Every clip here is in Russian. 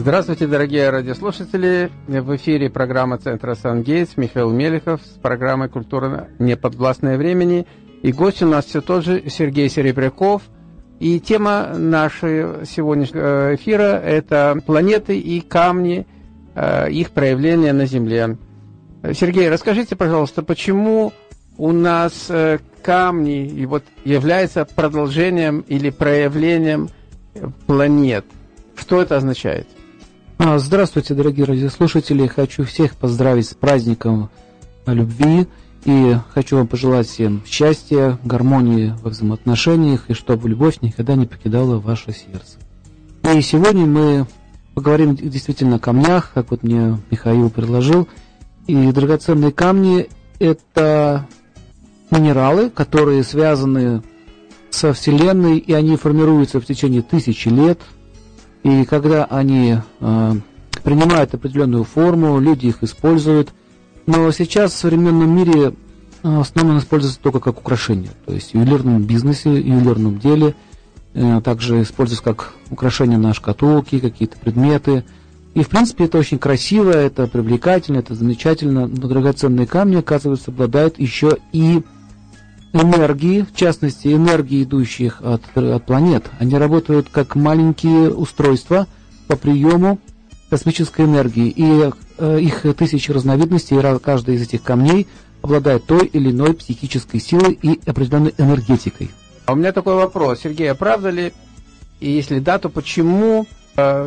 Здравствуйте, дорогие радиослушатели. В эфире программа Центра Сангейтс Михаил Мелехов с программой «Культура неподвластное времени». И гость у нас все тот же Сергей Серебряков. И тема нашего сегодняшнего эфира – это планеты и камни, э, их проявления на Земле. Сергей, расскажите, пожалуйста, почему у нас э, камни и вот являются продолжением или проявлением планет? Что это означает? А, здравствуйте, дорогие радиослушатели. Хочу всех поздравить с праздником любви. И хочу вам пожелать всем счастья, гармонии во взаимоотношениях, и чтобы любовь никогда не покидала ваше сердце. И сегодня мы поговорим действительно о камнях, как вот мне Михаил предложил. И драгоценные камни – это минералы, которые связаны со Вселенной, и они формируются в течение тысячи лет – и когда они э, принимают определенную форму, люди их используют. Но сейчас в современном мире э, в основном используется только как украшение. То есть в ювелирном бизнесе, в ювелирном деле. Э, также используется как украшение на шкатулки, какие-то предметы. И, в принципе, это очень красиво, это привлекательно, это замечательно. Но драгоценные камни, оказывается, обладают еще и энергии, в частности энергии, идущих от, от планет. Они работают как маленькие устройства по приему космической энергии. И э, их тысячи разновидностей, и каждый из этих камней обладает той или иной психической силой и определенной энергетикой. А у меня такой вопрос, Сергей, а правда ли, и если да, то почему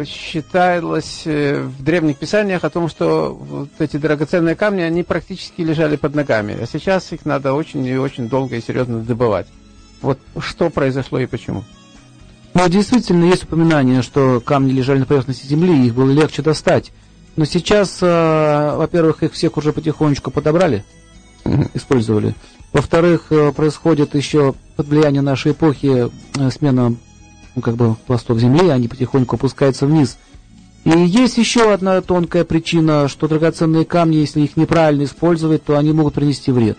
считалось э, в древних писаниях о том, что вот эти драгоценные камни, они практически лежали под ногами, а сейчас их надо очень и очень долго и серьезно добывать. Вот что произошло и почему? Ну, действительно, есть упоминание, что камни лежали на поверхности Земли, их было легче достать. Но сейчас, э, во-первых, их всех уже потихонечку подобрали, использовали. Во-вторых, э, происходит еще под влиянием нашей эпохи э, смена ну, как бы пластов земли, они потихоньку опускаются вниз. И есть еще одна тонкая причина, что драгоценные камни, если их неправильно использовать, то они могут принести вред.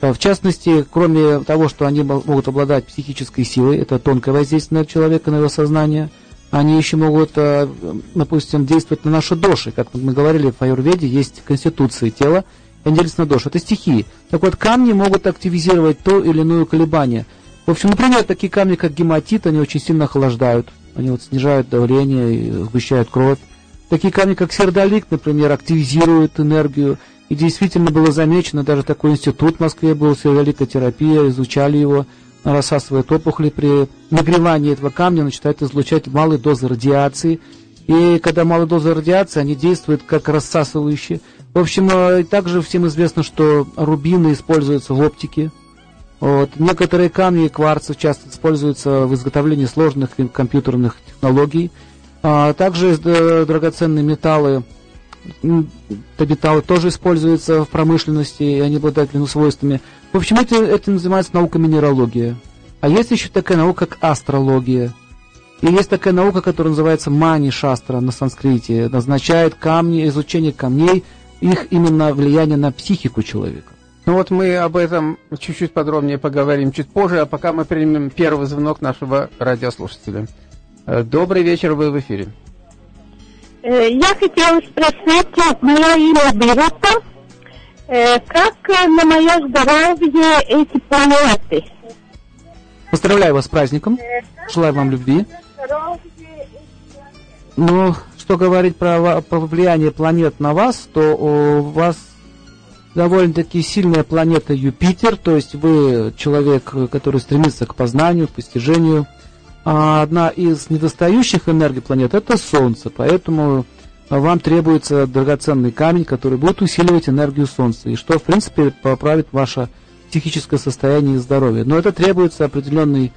В частности, кроме того, что они могут обладать психической силой, это тонкое воздействие на человека, на его сознание, они еще могут, э, допустим, действовать на наши души. Как мы говорили, в аюрведе есть конституции тела, и делятся на души. Это стихии. Так вот, камни могут активизировать то или иное колебание – в общем, например, такие камни, как гематит, они очень сильно охлаждают. Они вот снижают давление сгущают кровь. Такие камни, как сердолик, например, активизируют энергию. И действительно было замечено, даже такой институт в Москве был, сердоликотерапия, изучали его, рассасывает опухоли при нагревании этого камня, начинает излучать малые дозы радиации. И когда малые дозы радиации, они действуют как рассасывающие. В общем, э, также всем известно, что рубины используются в оптике, вот. Некоторые камни и кварцы часто используются в изготовлении сложных компьютерных технологий. А также э, драгоценные металлы, металлы тоже используются в промышленности, и они обладают свойствами. В общем, это, это называется наука минералогия. А есть еще такая наука, как астрология. И есть такая наука, которая называется мани-шастра на санскрите. Назначает камни, изучение камней, их именно влияние на психику человека. Ну вот мы об этом чуть-чуть подробнее поговорим чуть позже, а пока мы примем первый звонок нашего радиослушателя. Э, добрый вечер, вы в эфире. Э, я хотела спросить, мое имя Бирута, э, как на мое здоровье эти планеты? Поздравляю вас с праздником, желаю вам любви. Ну, что говорить про, про влияние планет на вас, то у вас довольно-таки сильная планета Юпитер, то есть вы человек, который стремится к познанию, к постижению. А одна из недостающих энергий планет это Солнце, поэтому вам требуется драгоценный камень, который будет усиливать энергию Солнца, и что, в принципе, поправит ваше психическое состояние и здоровье. Но это требуется определенный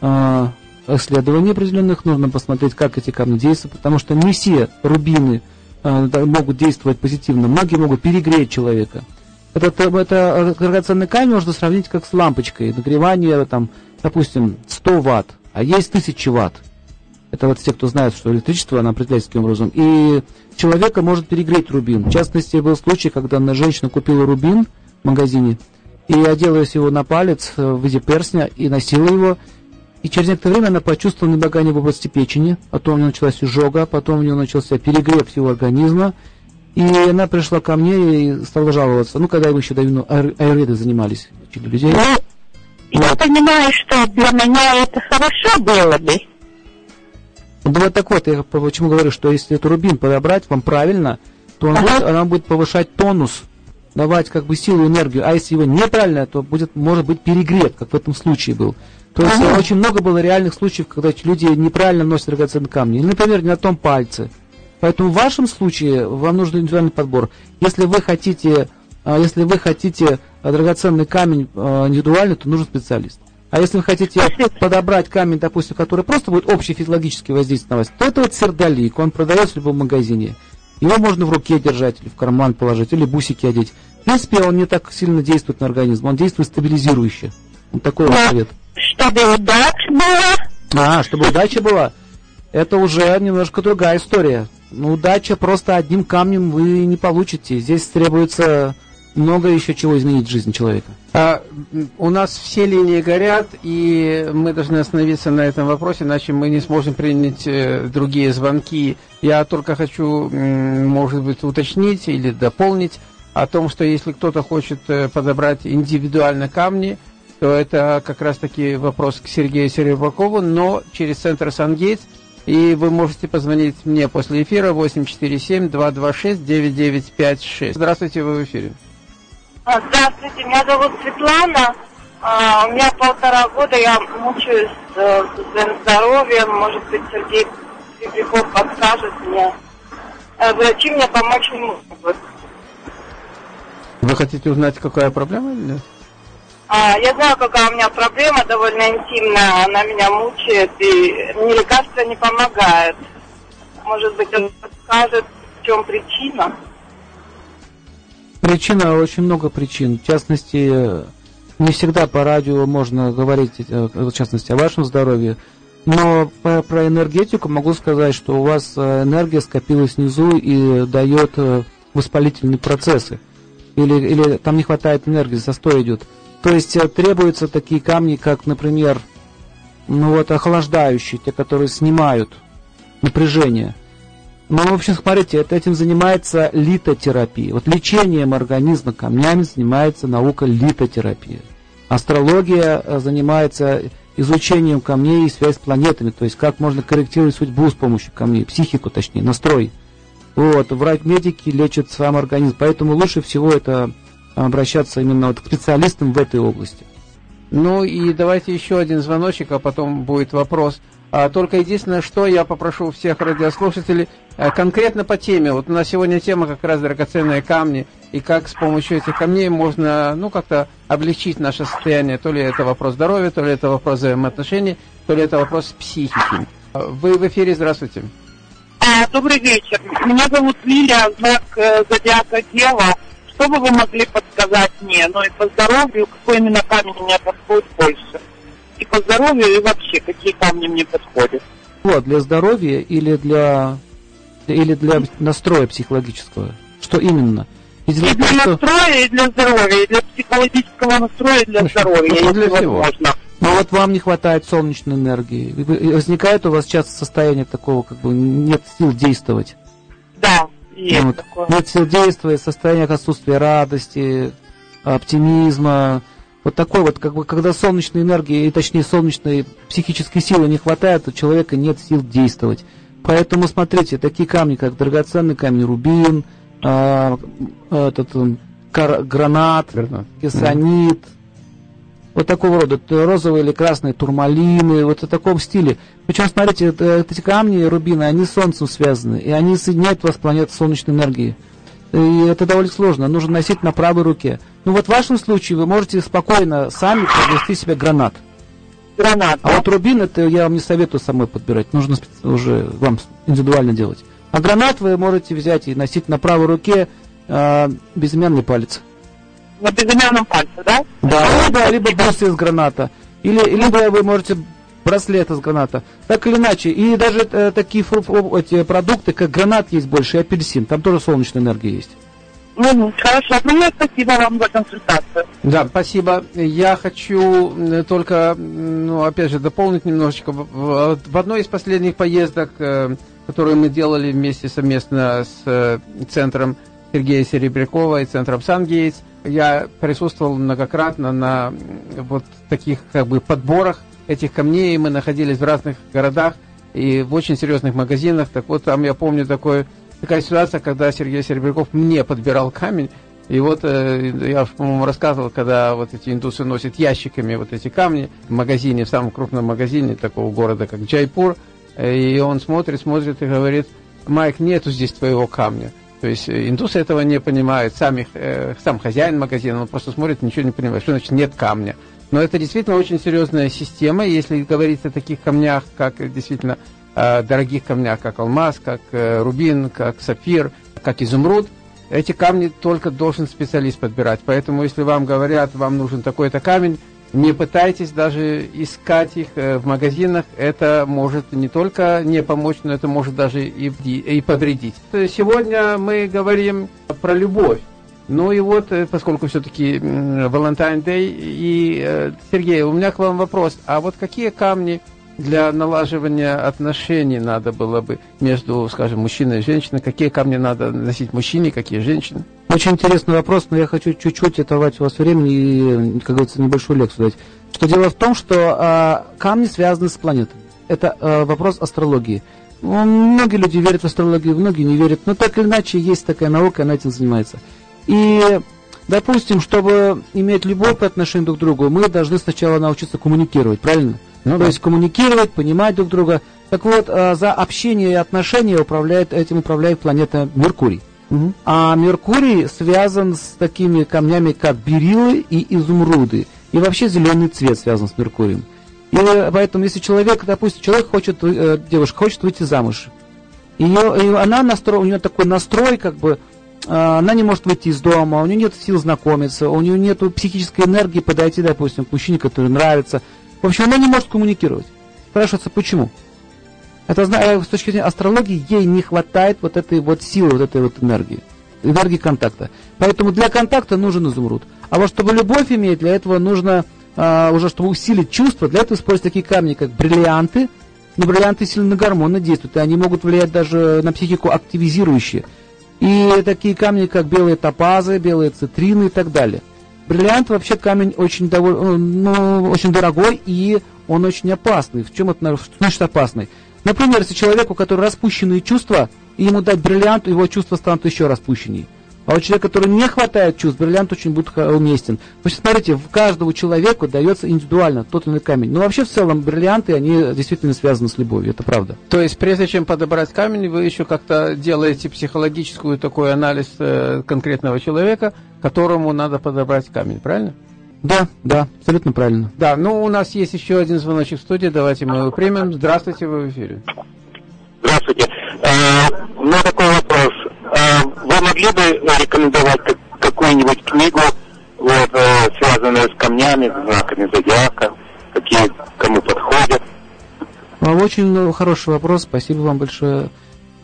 э, исследований определенных, нужно посмотреть, как эти камни действуют, потому что не все рубины э, могут действовать позитивно, многие могут перегреть человека. Это, это драгоценный камень можно сравнить как с лампочкой. Нагревание, там, допустим, 100 ватт, а есть 1000 ватт. Это вот те, кто знает, что электричество, оно определяется таким образом. И человека может перегреть рубин. В частности, был случай, когда одна женщина купила рубин в магазине и одела его на палец в виде перстня и носила его. и через некоторое время она почувствовала недомогание в области печени, потом у нее началась изжога, потом у нее начался перегрев всего организма, и она пришла ко мне и стала жаловаться. Ну, когда мы еще давно аюрведой занимались, учили людей. Ну, вот. я понимаю, что для меня это хорошо было бы. Вот так вот, я почему говорю, что если эту рубин подобрать вам правильно, то он ага. будет, она будет повышать тонус, давать как бы силу, энергию. А если его неправильно, то будет, может быть перегрет, как в этом случае был. То есть ага. очень много было реальных случаев, когда люди неправильно носят драгоценные камни. Или, например, не на том пальце. Поэтому в вашем случае вам нужен индивидуальный подбор. Если вы хотите, а, если вы хотите драгоценный камень а, индивидуальный, то нужен специалист. А если вы хотите подобрать камень, допустим, который просто будет общий физиологически воздействовать на вас, то это вот сердолик, он продается в любом магазине. Его можно в руке держать, или в карман положить, или бусики одеть. В принципе, он не так сильно действует на организм, он действует стабилизирующе. Вот такой вот совет. Чтобы удача была. А, чтобы удача была. Это уже немножко другая история. Ну, удача просто одним камнем вы не получите. Здесь требуется много еще чего изменить в жизни человека. А, у нас все линии горят, и мы должны остановиться на этом вопросе, иначе мы не сможем принять э, другие звонки. Я только хочу, может быть, уточнить или дополнить о том, что если кто-то хочет э, подобрать индивидуально камни, то это как раз-таки вопрос к Сергею Серебрякову, но через центр Сангейтс – и вы можете позвонить мне после эфира 847-226-9956. Здравствуйте, вы в эфире. А, здравствуйте, меня зовут Светлана. А, у меня полтора года, я мучаюсь э, с своим здоровьем. Может быть, Сергей Серебряков подскажет мне. Э, врачи мне помочь не могут. Вы хотите узнать, какая проблема или нет? А, я знаю, какая у меня проблема довольно интимная, она меня мучает, и мне лекарства не помогают. Может быть, он подскажет, в чем причина? Причина, очень много причин. В частности, не всегда по радио можно говорить, э, в частности, о вашем здоровье. Но про энергетику могу сказать, что у вас э, энергия скопилась внизу и дает э, воспалительные процессы. Или, или там не хватает энергии, застой идет. То есть э, требуются такие камни, как, например, ну вот охлаждающие, те, которые снимают напряжение. Но, в общем, смотрите, этим занимается литотерапия. Вот лечением организма камнями занимается наука литотерапия. Астрология э, занимается изучением камней и связь с планетами, то есть как можно корректировать судьбу с помощью камней, психику точнее, настрой. Вот, врач-медики лечат сам организм, поэтому лучше всего это обращаться именно вот к специалистам в этой области. Ну и давайте еще один звоночек, а потом будет вопрос. А, только единственное, что я попрошу всех радиослушателей а, конкретно по теме. Вот у нас сегодня тема как раз драгоценные камни и как с помощью этих камней можно, ну, как-то облегчить наше состояние. То ли это вопрос здоровья, то ли это вопрос взаимоотношений, то ли это вопрос психики. А, вы в эфире, здравствуйте. Добрый вечер. Меня зовут Лилия, знак э, зодиака Дева. Что бы вы могли подсказать мне? Ну и по здоровью, какой именно камень мне подходит больше? И по здоровью, и вообще, какие камни мне подходят? Вот, для здоровья или для, или для настроя психологического? Что именно? И для, и для что... настроя, и для здоровья, и для психологического настроя, и для ну, здоровья. Ну, для всего. Возможно. Но вот вам не хватает солнечной энергии. Возникает у вас часто состояние такого, как бы нет сил действовать. Да, есть вот. такое. Нет сил состояние отсутствия радости, оптимизма. Вот такой вот, как бы, когда солнечной энергии, и точнее солнечной психической силы не хватает, у человека нет сил действовать. Поэтому смотрите, такие камни, как драгоценный камень рубин, а, этот кар, гранат, гранат, кесанит, mm вот такого рода, розовые или красные турмалины, вот в таком стиле. Причем, смотрите, эти камни, рубины, они с Солнцем связаны, и они соединяют вас с планетой солнечной энергии. И это довольно сложно, нужно носить на правой руке. Ну вот в вашем случае вы можете спокойно сами подвести себе гранат. Гранат. А вот рубин, это я вам не советую самой подбирать, нужно уже вам индивидуально делать. А гранат вы можете взять и носить на правой руке э, безымянный палец на безымянном пальце, да? Да, да, либо бусы из граната. Или, либо вы можете браслет из граната. Так или иначе. И даже э, такие фру, эти продукты, как гранат есть больше, и апельсин. Там тоже солнечная энергия есть. Ну, хорошо, ну, спасибо вам за консультацию. Да, спасибо. Я хочу только, ну, опять же, дополнить немножечко. В, в одной из последних поездок, э, которую мы делали вместе совместно с э, центром Сергея Серебрякова и центром Сангейтс, я присутствовал многократно на вот таких как бы подборах этих камней. Мы находились в разных городах и в очень серьезных магазинах. Так вот, там я помню такой, такая ситуация, когда Сергей Серебряков мне подбирал камень. И вот э, я, по-моему, рассказывал, когда вот эти индусы носят ящиками вот эти камни в магазине, в самом крупном магазине такого города, как Джайпур, э, и он смотрит, смотрит и говорит, Майк, нету здесь твоего камня. То есть э, индусы этого не понимают, сами, э, сам хозяин магазина, он просто смотрит, ничего не понимает, что значит нет камня. Но это действительно очень серьезная система, если говорить о таких камнях, как действительно э, дорогих камнях, как алмаз, как э, рубин, как сапфир, как изумруд, эти камни только должен специалист подбирать. Поэтому, если вам говорят, вам нужен такой-то камень, не пытайтесь даже искать их э, в магазинах. Это может не только не помочь, но это может даже и, и повредить. Сегодня мы говорим про любовь. Ну и вот, э, поскольку все-таки Valentine Day, и, э, Сергей, у меня к вам вопрос. А вот какие камни для налаживания отношений надо было бы между, скажем, мужчиной и женщиной? Какие камни надо носить мужчине, какие женщины? Очень интересный вопрос, но я хочу чуть-чуть оторвать у вас времени и, как говорится, небольшую лекцию дать. Что дело в том, что а, камни связаны с планетами. Это а, вопрос астрологии. Ну, многие люди верят в астрологию, многие не верят, но так или иначе есть такая наука, она этим занимается. И, допустим, чтобы иметь любовь по отношению друг к другу, мы должны сначала научиться коммуникировать, правильно? Ну, То да. есть коммуникировать, понимать друг друга. Так вот, а, за общение и отношения управляет, этим управляет планета Меркурий. Угу. А Меркурий связан с такими камнями, как берилы и изумруды. И вообще зеленый цвет связан с Меркурием. И поэтому, если человек, допустим, человек хочет, э, девушка хочет выйти замуж, ее, и она настро, у нее такой настрой, как бы, э, она не может выйти из дома, у нее нет сил знакомиться, у нее нет психической энергии подойти, допустим, к мужчине, который нравится. В общем, она не может коммуникировать. Спрашивается, почему? Это с точки зрения астрологии ей не хватает вот этой вот силы, вот этой вот энергии, энергии контакта. Поэтому для контакта нужен изумруд. А вот чтобы любовь иметь, для этого нужно а, уже, чтобы усилить чувства, для этого использовать такие камни, как бриллианты. Но бриллианты сильно на гормоны действуют, и они могут влиять даже на психику активизирующие. И такие камни, как белые топазы, белые цитрины и так далее. Бриллиант вообще камень очень, довольно, ну, очень дорогой и он очень опасный. В чем это значит опасный? Например, если человеку, который распущенные чувства, и ему дать бриллиант, его чувства станут еще распущеннее. А у человека, который не хватает чувств, бриллиант очень будет уместен. Есть, смотрите, каждому человеку дается индивидуально тот или иной камень. Но вообще, в целом, бриллианты, они действительно связаны с любовью, это правда. То есть, прежде чем подобрать камень, вы еще как-то делаете психологическую такой анализ э, конкретного человека, которому надо подобрать камень, правильно? Да, да, абсолютно правильно. Да, ну у нас есть еще один звоночек в студии, давайте мы его примем. Здравствуйте, вы в эфире. Здравствуйте. А, у меня такой вопрос. А, вы могли бы рекомендовать какую-нибудь книгу, вот, э, связанную с камнями, знаками зодиака, какие кому подходят? А, очень хороший вопрос, спасибо вам большое.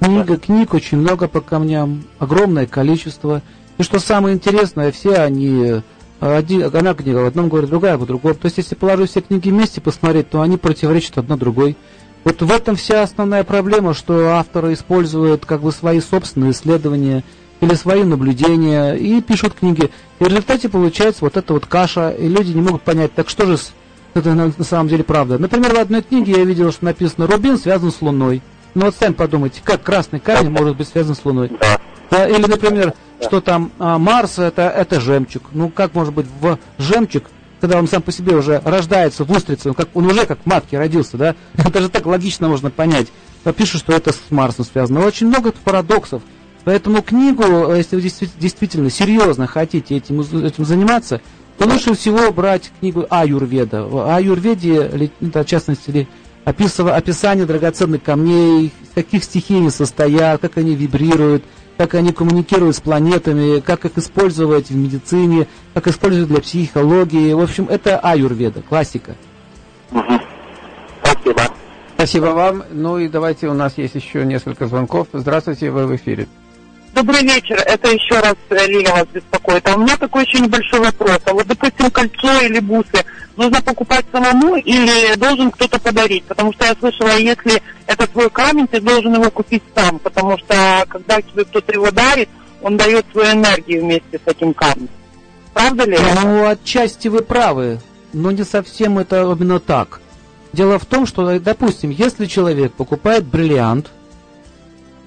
Книга, книг очень много по камням, огромное количество. И что самое интересное, все они один, одна книга в одном говорит, другая в другом. То есть, если положить все книги вместе посмотреть, то они противоречат одна другой. Вот в этом вся основная проблема, что авторы используют как бы свои собственные исследования или свои наблюдения и пишут книги. И в результате получается вот эта вот каша, и люди не могут понять, так что же это на, на самом деле правда. Например, в одной книге я видел, что написано «Рубин связан с Луной». Ну вот сами подумайте, как красный камень может быть связан с Луной. Да, или, например, что там а, Марс это, это жемчуг. Ну, как может быть в жемчуг, когда он сам по себе уже рождается в устрице, он, как, он уже как в матке родился, да? Это же так логично можно понять. Пишут, что это с Марсом связано. Но очень много парадоксов. Поэтому книгу, если вы действительно серьезно хотите этим, этим заниматься, то лучше всего брать книгу Аюрведа. В Аюрведе, в частности, описание драгоценных камней, из каких стихий они состоят, как они вибрируют, как они коммуницируют с планетами, как их использовать в медицине, как использовать для психологии. В общем, это аюрведа, классика. Угу. Спасибо. Спасибо вам. Ну и давайте, у нас есть еще несколько звонков. Здравствуйте, вы в эфире. Добрый вечер, это еще раз э, Лиля вас беспокоит. А у меня такой еще небольшой вопрос. А вот, допустим, кольцо или бусы нужно покупать самому или должен кто-то подарить? Потому что я слышала, если это твой камень, ты должен его купить сам. Потому что когда тебе кто-то его дарит, он дает свою энергию вместе с этим камнем. Правда ли? Ну, отчасти вы правы, но не совсем это именно так. Дело в том, что, допустим, если человек покупает бриллиант,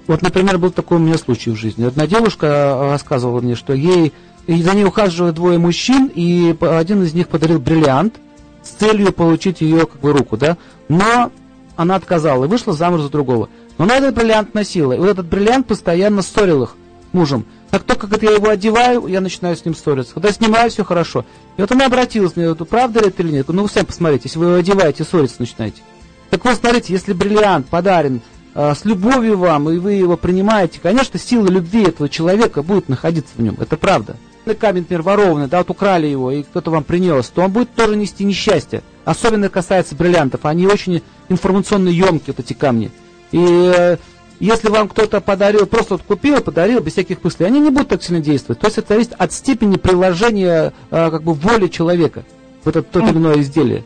вот, например, был такой у меня случай в жизни. Одна девушка рассказывала мне, что ей и за ней ухаживали двое мужчин, и один из них подарил бриллиант с целью получить ее как бы руку, да. Но она отказала и вышла замуж за другого. Но она этот бриллиант носила, и вот этот бриллиант постоянно ссорил их мужем. Как только как я его одеваю, я начинаю с ним ссориться. Когда снимаю, все хорошо. И вот она обратилась мне, вот, правда ли это или нет? Ну, вы сами посмотрите, если вы его одеваете, ссориться начинаете. Так вот, смотрите, если бриллиант подарен э, с любовью вам, и вы его принимаете, конечно, сила любви этого человека будет находиться в нем. Это правда. Если камень, например, ворованный, да, вот украли его, и кто-то вам принес, то он будет тоже нести несчастье. Особенно касается бриллиантов. Они очень информационно емкие, вот эти камни. И э, если вам кто-то подарил, просто вот купил, подарил, без всяких мыслей, они не будут так сильно действовать. То есть это зависит от степени приложения э, как бы воли человека в это то или иное изделие.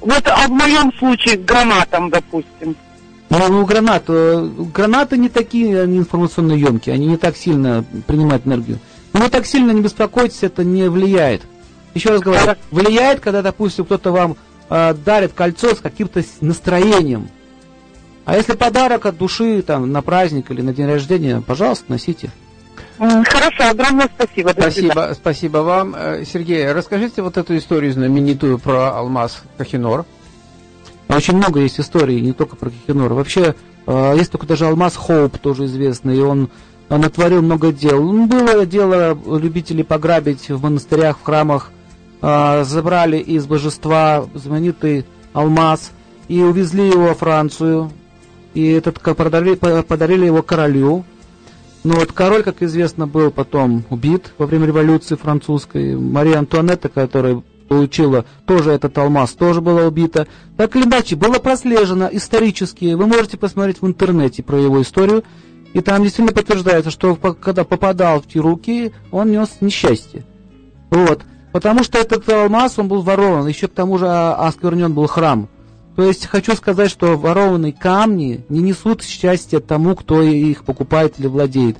Вот а в моем случае гранатом, допустим. Ну, ну гранат, э, гранаты не такие они информационно емкие, они не так сильно принимают энергию. Но вы так сильно не беспокойтесь, это не влияет. Еще раз говорю, влияет, когда, допустим, кто-то вам э, дарит кольцо с каким-то настроением. А если подарок от души, там, на праздник или на день рождения, пожалуйста, носите. Хорошо, огромное спасибо. спасибо, спасибо вам. Э, Сергей, расскажите вот эту историю знаменитую про алмаз Кахинор. Очень много есть историй, не только про Кахинор. Вообще, э, есть только даже алмаз Хоуп, тоже известный, и он натворил много дел. Ну, было дело любителей пограбить в монастырях, в храмах, э, забрали из божества знаменитый алмаз и увезли его во Францию, и этот подарили, подарили его королю. Но вот король, как известно, был потом убит во время революции французской. Мария Антуанетта, которая получила тоже этот алмаз, тоже была убита. Так или иначе, было прослежено исторически. Вы можете посмотреть в интернете про его историю. И там действительно подтверждается, что когда попадал в те руки, он нес несчастье. Вот. Потому что этот алмаз, он был ворован. Еще к тому же осквернен был храм. То есть хочу сказать, что ворованные камни не несут счастья тому, кто их покупает или владеет.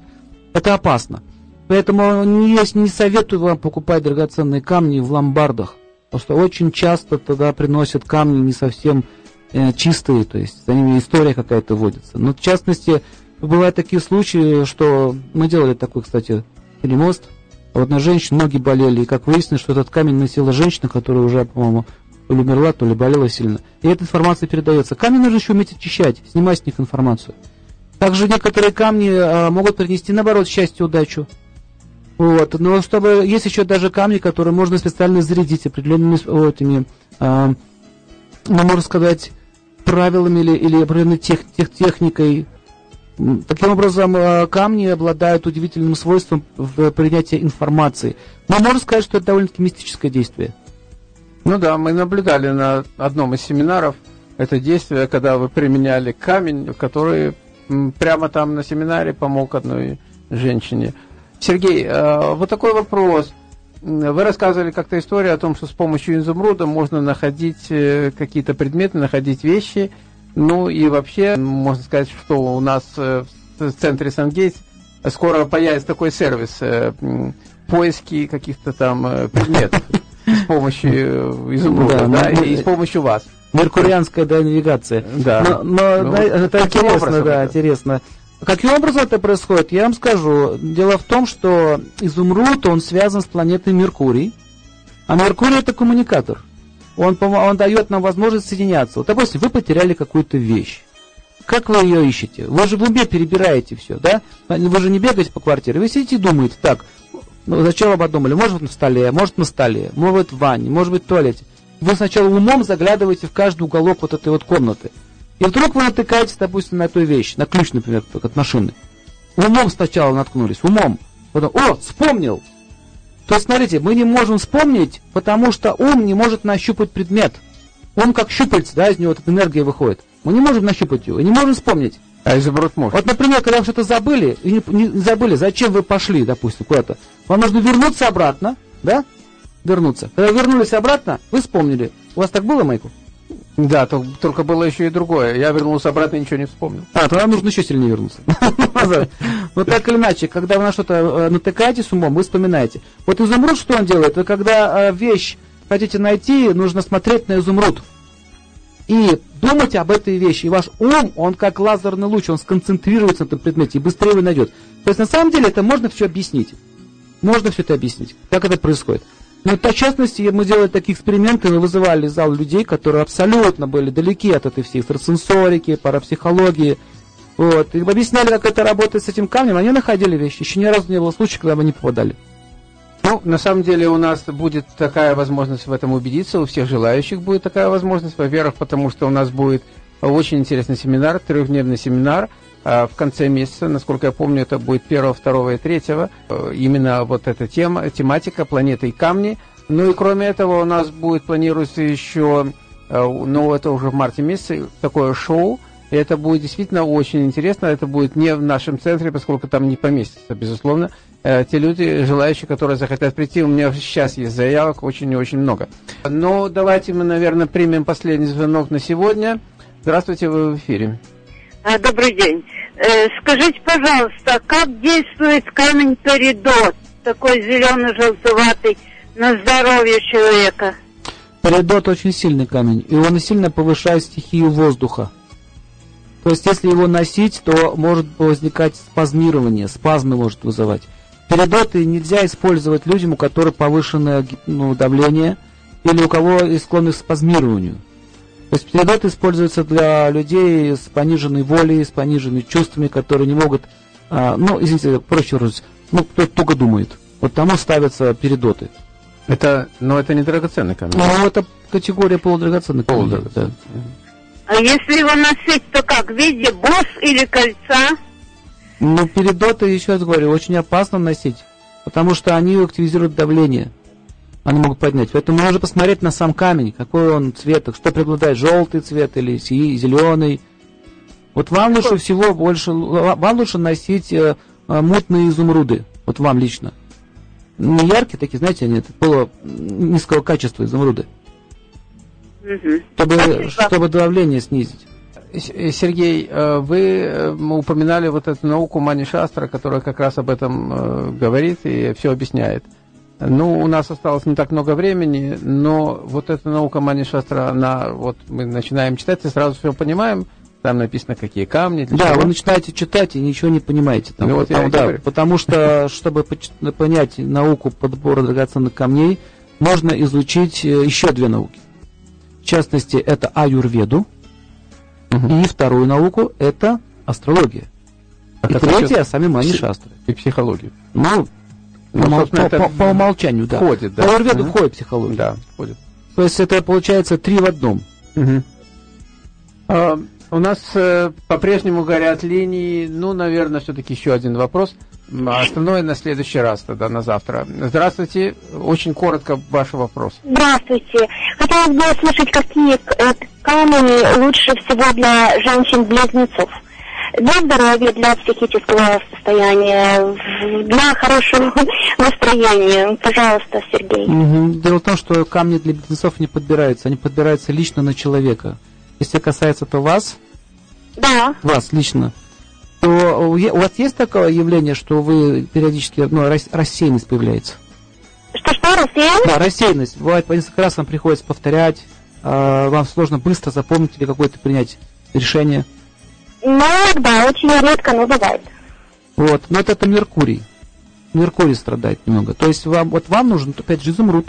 Это опасно. Поэтому не, не советую вам покупать драгоценные камни в ломбардах. Потому что очень часто тогда приносят камни не совсем э, чистые, то есть за ними история какая-то водится. Но в частности, бывают такие случаи, что мы делали такой, кстати, телемост. А вот на женщин ноги болели, и как выяснилось, что этот камень носила женщина, которая уже, по-моему, то ли умерла, то ли болела сильно. И эта информация передается. Камни нужно еще уметь очищать, снимать с них информацию. Также некоторые камни а, могут принести, наоборот, счастье, удачу. Вот. Но чтобы есть еще даже камни, которые можно специально зарядить определенными вот, этими, а, ну, можно сказать, правилами или, или определенной тех, тех, техникой. Таким образом, а, камни обладают удивительным свойством в принятии информации. Но можно сказать, что это довольно-таки мистическое действие. Ну да, мы наблюдали на одном из семинаров это действие, когда вы применяли камень, который прямо там на семинаре помог одной женщине. Сергей, э, вот такой вопрос. Вы рассказывали как-то историю о том, что с помощью изумруда можно находить э, какие-то предметы, находить вещи. Ну и вообще, можно сказать, что у нас э, в центре Сангейтс скоро появится такой сервис поиски каких-то там предметов с помощью э, изумруда, да, да, и с помощью вас. Меркурианская да, навигация. Да. Но, но ну, да, это интересно, да, это? интересно. Каким образом это происходит, я вам скажу. Дело в том, что изумруд, он связан с планетой Меркурий, а Меркурий это коммуникатор. Он, он дает нам возможность соединяться. Вот, допустим, вы потеряли какую-то вещь. Как вы ее ищете? Вы же в уме перебираете все, да? Вы же не бегаете по квартире. Вы сидите и думаете, так, ну, вы подумали? Может на столе, может на столе, может в ванне, может быть в туалете. Вы сначала умом заглядываете в каждый уголок вот этой вот комнаты. И вдруг вы натыкаетесь, допустим, на эту вещь, на ключ, например, от машины. Умом сначала наткнулись, умом. Потом, о, вспомнил! То есть, смотрите, мы не можем вспомнить, потому что ум не может нащупать предмет. Он как щупальце, да, из него вот эта энергия выходит. Мы не можем нащупать его, не можем вспомнить. А изумруд может. Вот, например, когда вы что-то забыли, и не, не забыли, зачем вы пошли, допустим, куда-то, вам нужно вернуться обратно, да? Вернуться. Когда вернулись обратно, вы вспомнили. У вас так было, Майкл? Да, то- только было еще и другое. Я вернулся обратно и ничего не вспомнил. А, то вам нужно еще сильнее вернуться. Но так или иначе, когда вы на что-то э, натыкаетесь умом, вы вспоминаете. Вот изумруд, что он делает? Вы когда э, вещь хотите найти, нужно смотреть на изумруд. И думать об этой вещи. И ваш ум, он как лазерный луч, он сконцентрируется на этом предмете и быстрее его найдет. То есть на самом деле это можно все объяснить. Можно все это объяснить, как это происходит. Но в частности, мы делали такие эксперименты, мы вызывали зал людей, которые абсолютно были далеки от этой всей экстрасенсорики, парапсихологии. Вот. И объясняли, как это работает с этим камнем, они находили вещи. Еще ни разу не было случая, когда мы не попадали. Ну, на самом деле у нас будет такая возможность в этом убедиться, у всех желающих будет такая возможность. Во-первых, потому что у нас будет очень интересный семинар, трехдневный семинар в конце месяца, насколько я помню, это будет 1, 2 и 3, э, именно вот эта тема, тематика планеты и камни. Ну и кроме этого у нас будет планируется еще, э, ну это уже в марте месяце, такое шоу, и это будет действительно очень интересно. Это будет не в нашем центре, поскольку там не поместится, безусловно. Э, те люди, желающие, которые захотят прийти, у меня сейчас есть заявок очень и очень много. Но давайте мы, наверное, примем последний звонок на сегодня. Здравствуйте, вы в эфире. А, Добрый день. Э, Скажите, пожалуйста, как действует камень передот, такой зелено-желтоватый, на здоровье человека? Передот очень сильный камень, и он сильно повышает стихию воздуха. То есть, если его носить, то может возникать спазмирование, спазмы может вызывать. Передоты нельзя использовать людям, у которых повышенное ну, давление или у кого склонность к спазмированию. То есть передоты используются для людей с пониженной волей, с пониженными чувствами, которые не могут, а, ну, извините, проще выразить, ну, кто туго думает. Вот тому ставятся передоты. Это, но это не драгоценный камень. Ну, это категория полудрагоценных камней, Полудрагоценный. да. А если его носить, то как, в виде бус или кольца? Ну, передоты, еще раз говорю, очень опасно носить, потому что они активизируют давление. Они могут поднять. Поэтому нужно посмотреть на сам камень, какой он цвет, что преобладает, желтый цвет или зеленый. Вот вам лучше всего больше, вам лучше носить э, э, мутные изумруды, вот вам лично. Не яркие такие, знаете, они было низкого качества изумруды, Мгм. чтобы, Спасибо. чтобы давление снизить. Э, Сергей, э, вы упоминали вот эту науку Мани Шастра, которая как раз об этом говорит и все объясняет. Ну, у нас осталось не так много времени, но вот эта наука Мани Шастра, она, вот мы начинаем читать и сразу все понимаем. Там написано, какие камни, Да, чего. вы начинаете читать и ничего не понимаете. Там, Ну, вот и да, говорю. потому что, чтобы понять науку подбора драгоценных камней, можно изучить э, еще две науки. В частности, это аюрведу, Мгм. и вторую науку это астрология. А и третья сами мани шастры. И психологию. Ну, Ну, по, собственно, по- это по- по умолчанию, да. входит, да. В аюрведу Мгм. входит психология. Да, входит. То есть это получается три в одном. Мгм. А, у нас э, по-прежнему горят линии. Ну, наверное, все-таки еще один вопрос. А Остальное на следующий раз, тогда на завтра. Здравствуйте. Очень коротко ваш вопрос. Здравствуйте. Хотелось бы услышать, какие э, камни лучше всего для женщин-близнецов. Для здоровья, для психического состояния, для хорошего настроения. Пожалуйста, Сергей. Мгм. Дело в том, что камни для близнецов не подбираются, они подбираются лично на человека. Если касается то вас, Да. вас лично, то у вас есть такое явление, что вы периодически, ну, рас- рассеянность появляется? Что-что, Россия? Да, рассеянность. Бывает, по несколько раз вам приходится повторять, а, вам сложно быстро запомнить или какое-то принять решение. Ну, да, очень редко, но бывает. Вот. Но это, это Меркурий. Меркурий страдает немного. То есть вам, вот вам нужен, опять же, изумруд.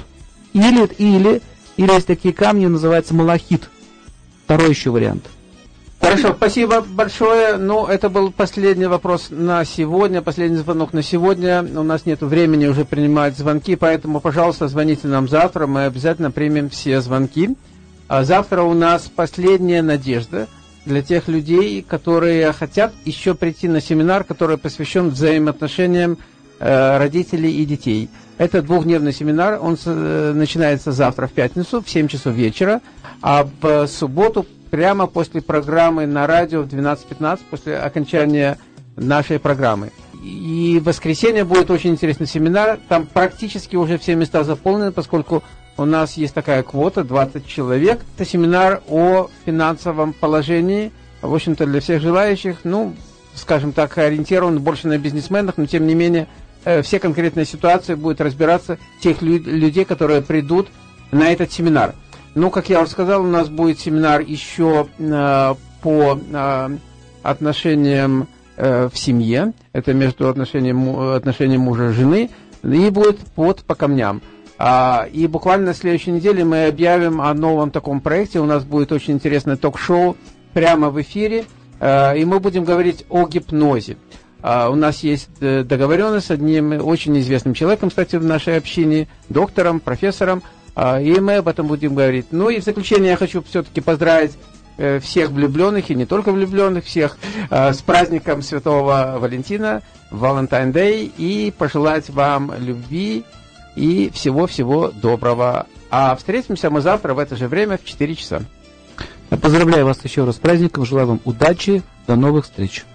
Или, или, или есть такие камни, называется малахит. Второй еще вариант. Хорошо, спасибо большое. Ну, это был последний вопрос на сегодня, последний звонок на сегодня. У нас нет времени уже принимать звонки, поэтому, пожалуйста, звоните нам завтра, мы обязательно примем все звонки. А завтра у нас последняя надежда для тех людей, которые хотят еще прийти на семинар, который посвящен взаимоотношениям э, родителей и детей. Это двухдневный семинар, он э, начинается завтра в пятницу в 7 часов вечера, а в субботу прямо после программы на радио в 12.15, после окончания нашей программы. И в воскресенье будет очень интересный семинар. Там практически уже все места заполнены, поскольку у нас есть такая квота, 20 человек. Это семинар о финансовом положении, в общем-то, для всех желающих. Ну, скажем так, ориентирован больше на бизнесменах, но тем не менее э, все конкретные ситуации будут разбираться тех лю- людей, которые придут на этот семинар. Ну, как я уже сказал, у нас будет семинар еще э, по э, отношениям э, в семье, это между отношением, отношением мужа и жены, и будет под по камням. А, и буквально на следующей неделе мы объявим о новом таком проекте. У нас будет очень интересное ток-шоу прямо в эфире, э, и мы будем говорить о гипнозе. Uh, у нас есть э, договоренность с одним очень известным человеком, кстати, в нашей общине, доктором, профессором, и мы об этом будем говорить. Ну и в заключение я хочу все-таки поздравить Э, всех влюбленных и не только влюбленных, всех с праздником Святого Валентина, Valentine Day, и пожелать вам любви и всего-всего доброго. А встретимся мы завтра в это же время в 4 часа. Поздравляю вас еще раз с праздником, желаю вам удачи, до новых встреч.